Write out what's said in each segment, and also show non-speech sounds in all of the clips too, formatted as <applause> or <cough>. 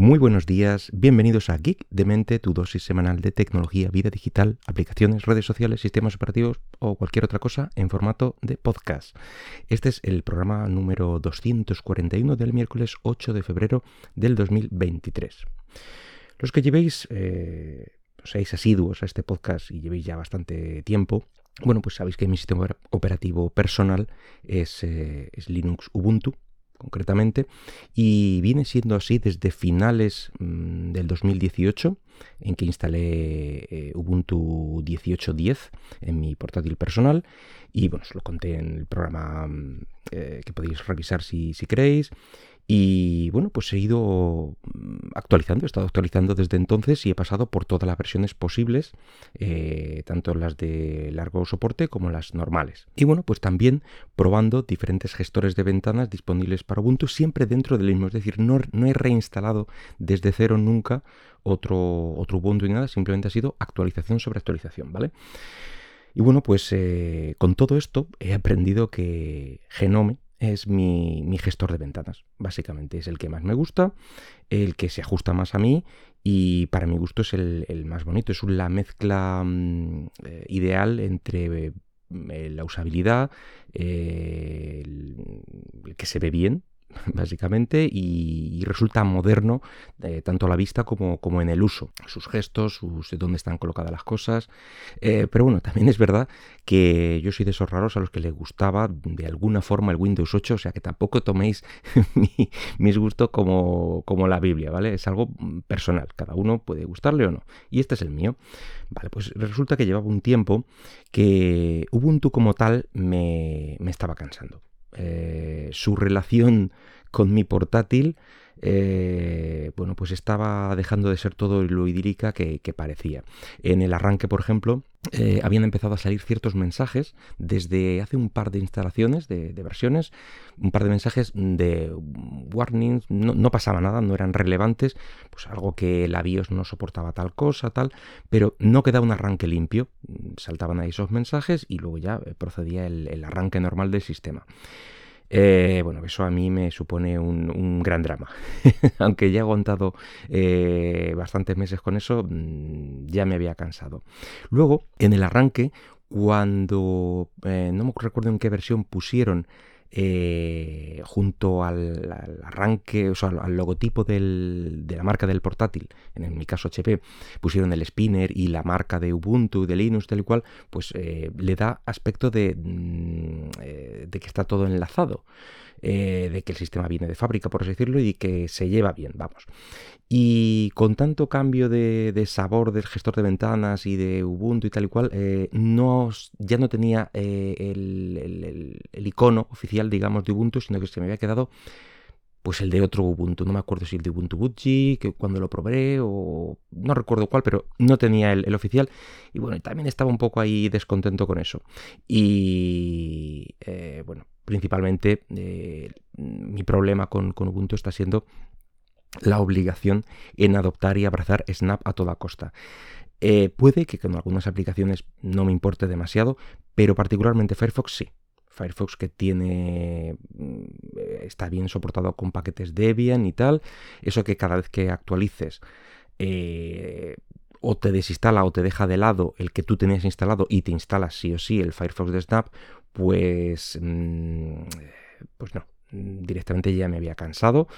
Muy buenos días, bienvenidos a Geek de Mente, tu dosis semanal de tecnología, vida digital, aplicaciones, redes sociales, sistemas operativos o cualquier otra cosa en formato de podcast. Este es el programa número 241 del miércoles 8 de febrero del 2023. Los que llevéis, eh, asiduos a este podcast y llevéis ya bastante tiempo, bueno, pues sabéis que mi sistema operativo personal es, eh, es Linux Ubuntu, concretamente, y viene siendo así desde finales mm, del 2018, en que instalé eh, Ubuntu 18.10 en mi portátil personal, y bueno, os lo conté en el programa mm, eh, que podéis revisar si, si queréis, y bueno, pues he ido mm, actualizando, he estado actualizando desde entonces y he pasado por todas las versiones posibles, eh, tanto las de largo soporte como las normales. Y bueno, pues también probando diferentes gestores de ventanas disponibles para Ubuntu, siempre dentro del mismo. Es decir, no, no he reinstalado desde cero nunca otro, otro Ubuntu ni nada, simplemente ha sido actualización sobre actualización, ¿vale? Y bueno, pues eh, con todo esto he aprendido que Genome, es mi, gestor de ventanas, básicamente. Es el que más me gusta, el que se ajusta más a mí y para mi gusto es el, más bonito. Es la mezcla mm, eh, ideal entre eh, la usabilidad, eh, el, que se ve bien, <laughs> básicamente, y, resulta moderno eh, tanto a la vista como, como, en el uso. Sus gestos, sus, dónde están colocadas las cosas. Eh, pero bueno, también es verdad que yo soy de esos raros a los que les gustaba de alguna forma el Windows 8, o sea que tampoco toméis <laughs> mis gustos como, como la Biblia, ¿vale? Es algo personal, cada uno puede gustarle o no. Y este es el mío. Vale, pues resulta que llevaba un tiempo que Ubuntu como tal me, me estaba cansando. Eh, su relación con mi portátil, eh, bueno, pues estaba dejando de ser todo lo idílica que, parecía. En el arranque, por ejemplo, eh, habían empezado a salir ciertos mensajes desde hace un par de instalaciones, de, versiones, un par de mensajes de warnings, no, pasaba nada, no eran relevantes, pues algo que la BIOS no soportaba tal cosa, tal, pero no quedaba un arranque limpio, saltaban ahí esos mensajes y luego ya procedía el arranque normal del sistema. Eh, bueno, eso a mí me supone un, gran drama. <laughs> Aunque ya he aguantado eh, bastantes meses con eso, mm, ya me había cansado. Luego, en el arranque, cuando eh, no me recuerdo en qué versión pusieron eh, junto al, arranque, o sea, al, logotipo de la marca del portátil, en mi caso HP, pusieron el spinner y la marca de Ubuntu, de Linux, tal y cual, pues eh, le da aspecto mm, eh, de que está todo enlazado. De que el sistema viene de fábrica, por así decirlo, y que se lleva bien, vamos. Y con tanto cambio de, sabor del gestor de ventanas y de Ubuntu y tal y cual, eh, no, ya no tenía eh, el, icono oficial, digamos, de Ubuntu, sino que se me había quedado pues el de otro Ubuntu. No me acuerdo si el de Ubuntu Budgie, que cuando lo probé, o no recuerdo cuál, pero no tenía el, oficial. Y bueno, también estaba un poco ahí descontento con eso. Y eh, bueno, principalmente mi problema con, con Ubuntu está siendo la obligación en adoptar y abrazar Snap a toda costa. Eh, puede que con algunas aplicaciones no me importe demasiado, pero particularmente Firefox sí. Firefox que tiene mm, está bien soportado con paquetes Debian y tal. Eso que cada vez que actualices eh, o te desinstala o te deja de lado el que tú tenías instalado y te instalas sí o sí el Firefox de Snap, pues, mm, pues no, Mm, directamente ya me había cansado.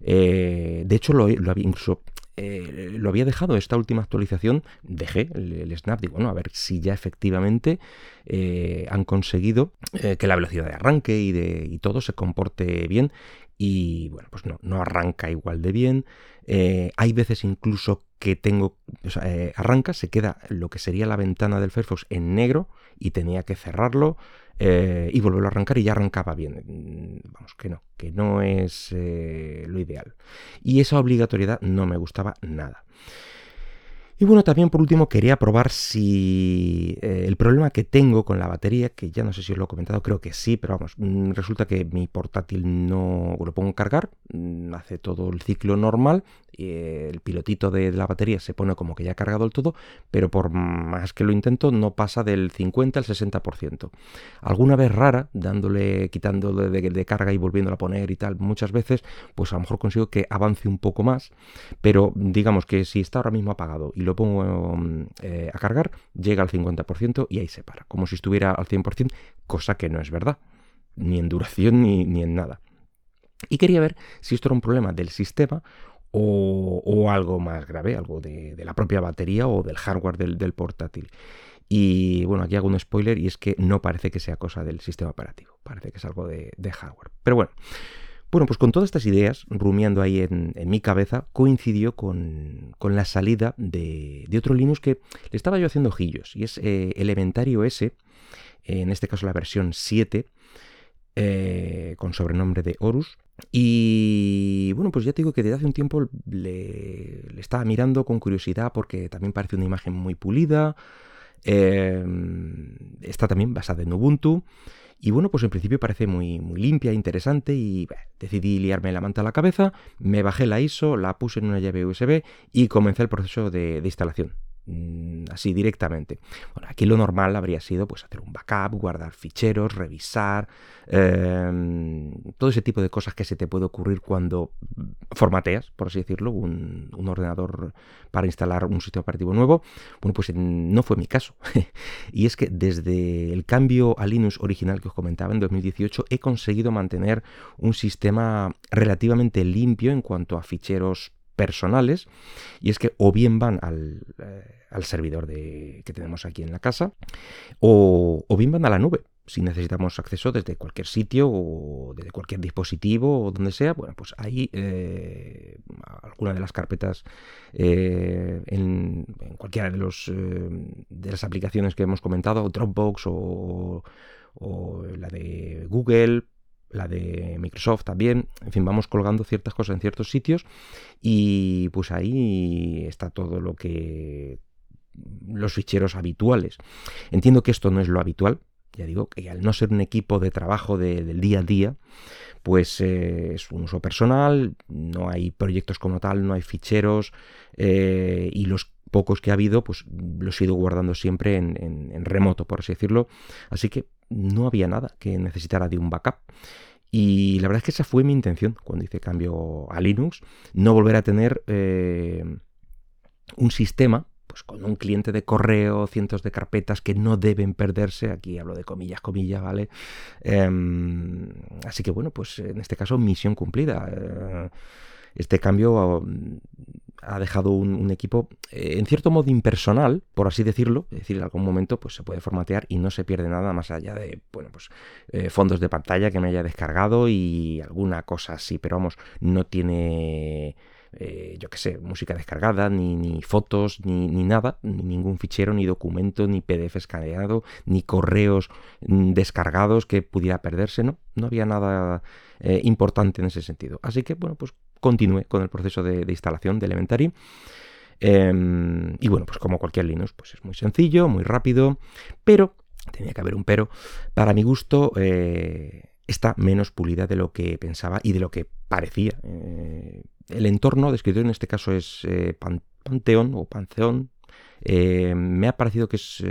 Eh, de hecho, lo, había incluso eh, lo había dejado esta última actualización, dejé el, snap, digo, bueno, a ver si ya efectivamente eh, han conseguido que la velocidad de arranque y, de, y todo se comporte bien. Y bueno, pues no, no arranca igual de bien. hay veces incluso que tengo, arranca, se queda lo que sería la ventana del Firefox en negro y tenía que cerrarlo. Eh, y volverlo a arrancar y ya arrancaba bien. Mm, vamos, que no, que no es eh, lo ideal. Y esa obligatoriedad no me gustaba nada. Y bueno, también por último quería probar si eh, el problema que tengo con la batería, que ya no sé si os lo he comentado, creo que sí, pero vamos, mm, resulta que mi portátil no lo pongo a cargar, mm, hace todo el ciclo normal el pilotito de, la batería se pone como que ya ha cargado el todo, pero por más que lo intento no pasa del 50 al 60%. Alguna vez rara, dándole, quitándole de, carga y volviéndola a poner y tal, muchas veces, pues a lo mejor consigo que avance un poco más, pero digamos que si está ahora mismo apagado y lo pongo eh, a cargar, llega al 50% y ahí se para, como si estuviera al 100%, cosa que no es verdad, ni en duración ni, ni en nada. Y quería ver si esto era un problema del sistema o, algo más grave, algo de, la propia batería o del hardware del, portátil. Y bueno, aquí hago un spoiler y es que no parece que sea cosa del sistema operativo, parece que es algo de, hardware. Pero bueno, bueno, pues con todas estas ideas, rumiando ahí en, mi cabeza, coincidió con, la salida de, otro Linux que le estaba yo haciendo ojillos, y es eh, Elementario S, en este caso la versión 7, eh, con sobrenombre de Horus. Y bueno, pues ya te digo que desde hace un tiempo le, estaba mirando con curiosidad porque también parece una imagen muy pulida. Em, está también basada en Ubuntu. Y bueno, pues en principio parece muy, muy limpia, interesante y decidí liarme la manta a la cabeza, me bajé la ISO, la puse en una llave USB y comencé el proceso de instalación. Mm, así directamente. Bueno, aquí lo normal habría sido pues hacer un backup, guardar ficheros, revisar, em, todo ese tipo de cosas que se te puede ocurrir cuando formateas, por así decirlo, un, ordenador para instalar un sistema operativo nuevo. Bueno, pues no fue mi caso. <laughs> y es que desde el cambio a Linux original que os comentaba en 2018 he conseguido mantener un sistema relativamente limpio en cuanto a ficheros personales y es que o bien van al, eh, servidor de, que tenemos aquí en la casa o, bien van a la nube. Si necesitamos acceso desde cualquier sitio o desde cualquier dispositivo o donde sea, bueno, pues ahí eh, alguna de las carpetas eh, en, cualquiera de, los, de las aplicaciones que hemos comentado, Dropbox o, o la de Google, la de Microsoft también, en fin, vamos colgando ciertas cosas en ciertos sitios y pues ahí está todo lo que los ficheros habituales. Entiendo que esto no es lo habitual, ya digo que al no ser un equipo de trabajo del día a día, pues eh, es un uso personal, no hay proyectos como tal, no hay ficheros eh, y los pocos que ha habido, pues los he ido guardando siempre en, remoto, por así decirlo. Así que no había nada que necesitara de un backup. Y la verdad es que esa fue mi intención cuando hice cambio a Linux, no volver a tener eh, un sistema pues con un cliente de correo, cientos de carpetas que no deben perderse, aquí hablo de comillas, comillas, ¿vale? Em, así que bueno, pues en este caso misión cumplida. Eh, este cambio ha dejado un, equipo eh, en cierto modo impersonal, por así decirlo, es decir, en algún momento pues se puede formatear y no se pierde nada más allá de, bueno, pues eh, fondos de pantalla que me haya descargado y alguna cosa así, pero vamos, no tiene... Eh, yo qué sé, música descargada, ni, ni fotos, ni, ni, nada, ni ningún fichero, ni documento, ni PDF escaneado, ni correos mm, descargados que pudiera perderse, ¿no? No había nada importante en ese sentido. Así que, bueno, pues continúe con el proceso de, instalación de Elementary. Em, y bueno, pues como cualquier Linux, pues es muy sencillo, muy rápido, pero, tenía que haber un pero, para mi gusto eh, está menos pulida de lo que pensaba y de lo que parecía. Eh, el entorno descrito en este caso es eh, Pantheon o Pantheon. me ha parecido que es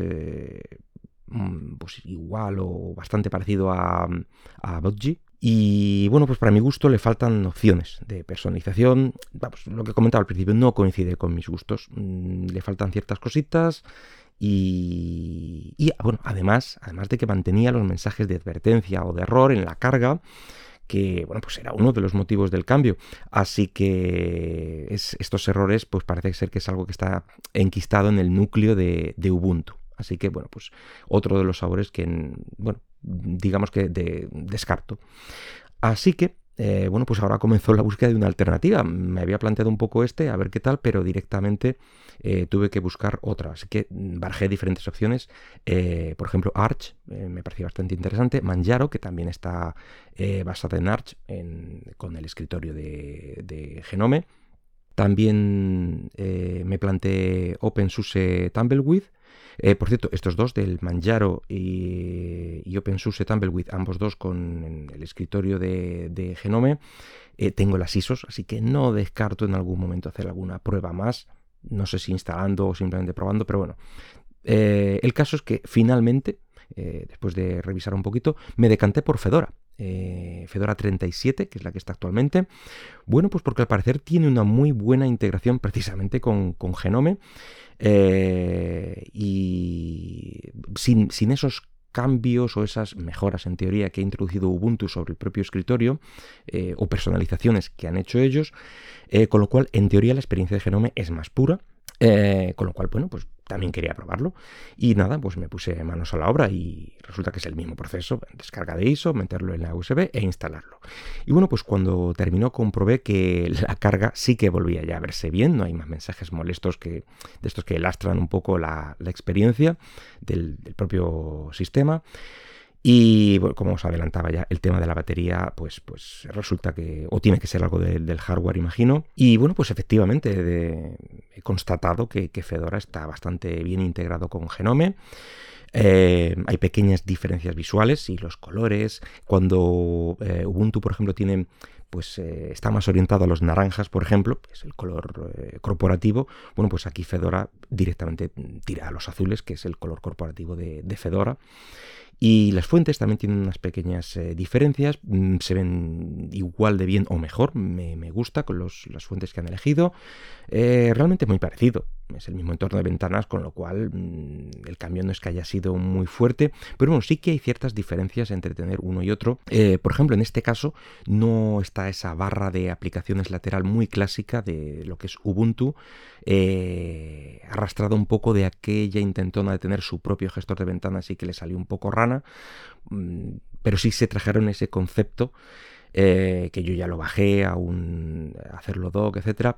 mm, pues igual o bastante parecido a, a y bueno, pues para mi gusto le faltan opciones de personalización. Vamos, lo que comentaba al principio no coincide con mis gustos. Mm, le faltan ciertas cositas. Y, bueno, además, además de que mantenía los mensajes de advertencia o de error en la carga, que bueno, pues era uno de los motivos del cambio. Así que estos errores, pues parece ser que es algo que está enquistado en el núcleo de, de Ubuntu. Así que, bueno, pues otro de los sabores que, bueno, digamos que de, descarto. Así que, eh, bueno, pues ahora comenzó la búsqueda de una alternativa. Me había planteado un poco este, a ver qué tal, pero directamente eh, tuve que buscar otra. Así que barajé diferentes opciones. Eh, por ejemplo, Arch, me pareció bastante interesante. Manjaro, que también está basada en Arch, con el escritorio de, de Genome. También me planteé OpenSUSE Tumbleweed Eh, por cierto, estos dos del Manjaro y, OpenSUSE Tumbleweed, ambos dos con el escritorio de, Genome, eh, tengo las ISOs, así que no descarto en algún momento hacer alguna prueba más. No sé si instalando o simplemente probando, pero bueno. Eh, el caso es que finalmente, después de revisar un poquito, me decanté por Fedora. Fedora 37, que es la que está actualmente. Bueno, pues porque al parecer tiene una muy buena integración precisamente con, con Genome. Eh, y sin, esos cambios o esas mejoras en teoría que ha introducido Ubuntu sobre el propio escritorio eh, o personalizaciones que han hecho ellos, eh, con lo cual en teoría la experiencia de Genome es más pura, con lo cual, bueno, pues también quería probarlo. Y nada, pues me puse manos a la obra y resulta que es el mismo proceso, descarga de ISO, meterlo en la USB e instalarlo. Y bueno, pues cuando terminó comprobé que <laughs> la carga sí que volvía ya a verse bien, no hay más mensajes molestos que de estos que lastran un poco la, experiencia del propio sistema. Y como os adelantaba ya, el tema de la batería, pues, pues resulta que, o tiene que ser algo del hardware, imagino. Y bueno, pues efectivamente he constatado que, Fedora está bastante bien integrado con Genome. Eh, hay pequeñas diferencias visuales y los colores. Cuando eh, Ubuntu, por ejemplo, tiene pues eh, está más orientado a los naranjas, por ejemplo, que es el color corporativo. Bueno, pues aquí Fedora directamente tira a los azules, que es el color corporativo de Fedora. Y las fuentes también tienen unas pequeñas eh, diferencias, mm, se ven igual de bien o mejor, me, gusta con las fuentes que han elegido. Eh, realmente muy parecido, es el mismo entorno de ventanas, con lo cual mm, el cambio no es que haya sido muy fuerte, pero bueno, sí que hay ciertas diferencias entre tener uno y otro. Eh, por ejemplo, en este caso no está esa barra de aplicaciones lateral muy clásica de lo que es Ubuntu, arrastrado un poco de aquella intentona de tener su propio gestor de ventanas y que le salió un poco raro Mm, pero sí se trajeron ese concepto eh, que yo ya lo bajé a un hacerlo doc, etc.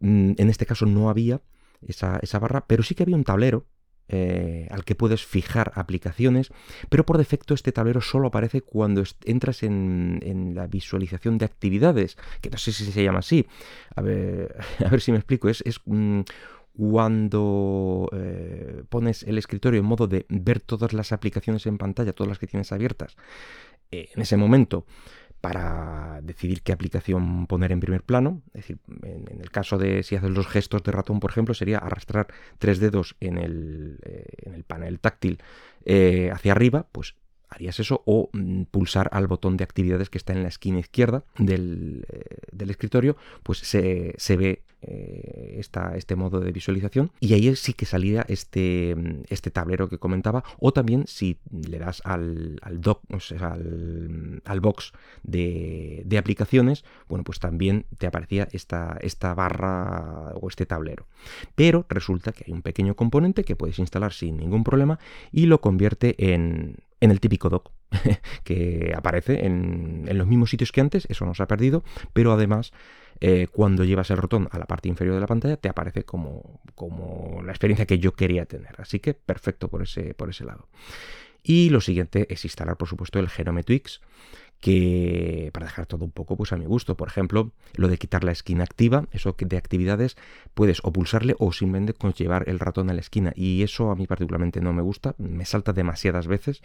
Mm, en este caso no había esa, barra, pero sí que había un tablero eh, al que puedes fijar aplicaciones, pero por defecto este tablero solo aparece cuando entras en, la visualización de actividades, que no sé si se llama así. A ver, <laughs> a ver si me explico. Es, es mm, cuando eh, pones el escritorio en modo de ver todas las aplicaciones en pantalla, todas las que tienes abiertas, eh, en ese momento para decidir qué aplicación poner en primer plano. Es decir, en, el caso de si haces los gestos de ratón, por ejemplo, sería arrastrar tres dedos en el, eh, en el panel táctil hacia arriba, pues harías eso o mm, pulsar al botón de actividades que está en la esquina izquierda del, escritorio, pues se ve eh, este modo de visualización. Y ahí sí que salía este, este tablero que comentaba. O también si le das al, al doc, o sea, al, box de, aplicaciones, bueno, pues también te aparecía esta, esta barra o este tablero. Pero resulta que hay un pequeño componente que puedes instalar sin ningún problema y lo convierte en, en el típico doc <laughs> que aparece en, en, los mismos sitios que antes, eso no se ha perdido, pero además eh, cuando llevas el ratón a la parte inferior de la pantalla te aparece como, como la experiencia que yo quería tener. Así que perfecto por ese, por ese lado. Y lo siguiente es instalar, por supuesto, el Genome Twix, que para dejar todo un poco pues a mi gusto. Por ejemplo, lo de quitar la esquina activa, eso de actividades, puedes o pulsarle o simplemente llevar el ratón a la esquina. Y eso a mí particularmente no me gusta, me salta demasiadas veces.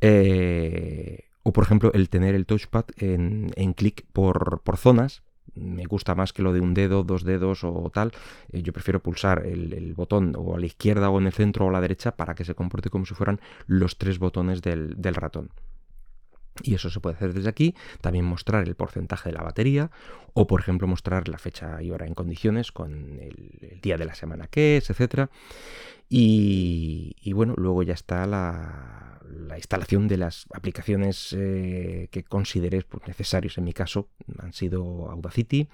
Eh, o por ejemplo, el tener el touchpad en, en clic por, por zonas, me gusta más que lo de un dedo, dos dedos o tal. Eh, yo prefiero pulsar el, botón o a la izquierda o en el centro o a la derecha para que se comporte como si fueran los tres botones del, ratón. Y eso se puede hacer desde aquí, también mostrar el porcentaje de la batería o por ejemplo mostrar la fecha y hora en condiciones con el, día de la semana que es, etc. y bueno, luego ya está la, la instalación de las aplicaciones eh, que consideres pues, necesarios. En mi caso han sido Audacity,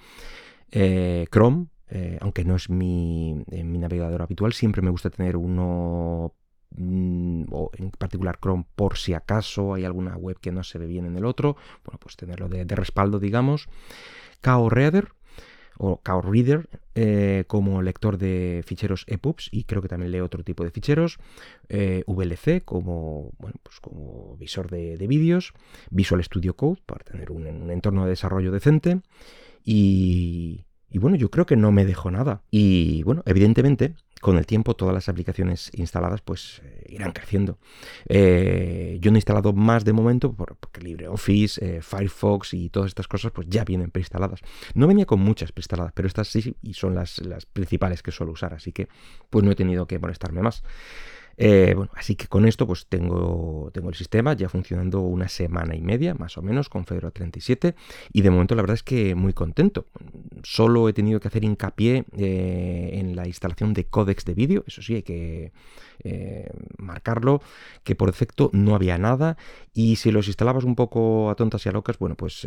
eh, Chrome, eh, aunque no es mi, mi, navegador habitual, siempre me gusta tener uno, o en particular Chrome, por si acaso hay alguna web que no se ve bien en el otro, bueno, pues tenerlo de, respaldo, digamos. KO Reader, o Chaos Reader eh, como lector de ficheros EPUBs y creo que también lee otro tipo de ficheros, eh, VLC como, bueno, pues como visor de, vídeos, Visual Studio Code para tener un, entorno de desarrollo decente y, y bueno, yo creo que no me dejo nada. Y bueno, evidentemente, con el tiempo todas las aplicaciones instaladas pues eh, irán creciendo. Eh, yo no he instalado más de momento porque LibreOffice, Firefox y todas estas cosas pues ya vienen preinstaladas. No venía con muchas preinstaladas, pero estas sí y son las, las principales que suelo usar, así que pues no he tenido que molestarme más. Eh, bueno, así que con esto pues tengo, tengo el sistema ya funcionando una semana y media más o menos con Fedora 37 y de momento la verdad es que muy contento. Solo he tenido que hacer hincapié eh, en la instalación de códex de vídeo, eso sí hay que eh, marcarlo, que por defecto no había nada. Y si los instalabas un poco a tontas y a locas, bueno pues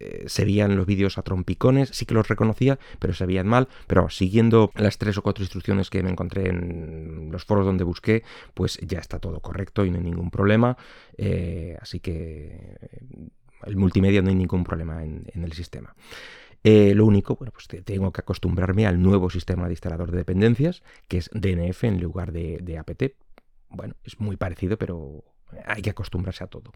eh, se veían los vídeos a trompicones, sí que los reconocía, pero se veían mal, pero siguiendo las tres o cuatro instrucciones que me encontré en los foros donde busqué, pues ya está todo correcto y no hay ningún problema, eh, así que el multimedia no hay ningún problema en, el sistema. Eh, lo único, bueno, pues tengo que acostumbrarme al nuevo sistema de instalador de dependencias, que es DNF en lugar de APT. Bueno, es muy parecido, pero hay que acostumbrarse a todo.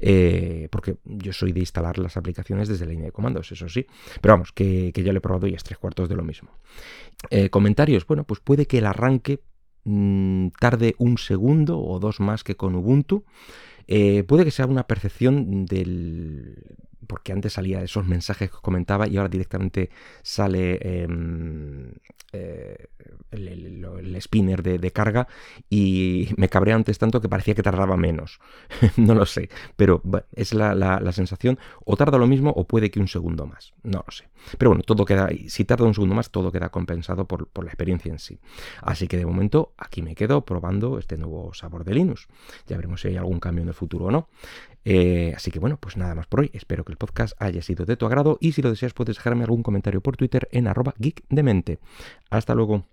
Eh, porque yo soy de instalar las aplicaciones desde la línea de comandos, eso sí. Pero vamos, que, ya lo he probado y es tres cuartos de lo mismo. Eh, comentarios, bueno, pues puede que el arranque mm, tarde un segundo o dos más que con Ubuntu. Eh, puede que sea una percepción del, porque antes salía esos mensajes que comentaba y ahora directamente sale em, spinner de, carga y me cabré antes tanto que parecía que tardaba menos. <laughs> no lo sé, pero es la, sensación. O tarda lo mismo o puede que un segundo más. No lo sé. Pero bueno, todo queda, si tarda un segundo más, todo queda compensado por, por la experiencia en sí. Así que de momento aquí me quedo probando este nuevo sabor de Linux. Ya veremos si hay algún cambio en el futuro o no. Eh, así que bueno, pues nada más por hoy. Espero que el podcast haya sido de tu agrado y si lo deseas puedes dejarme algún comentario por Twitter en arroba geekdemente. Hasta luego.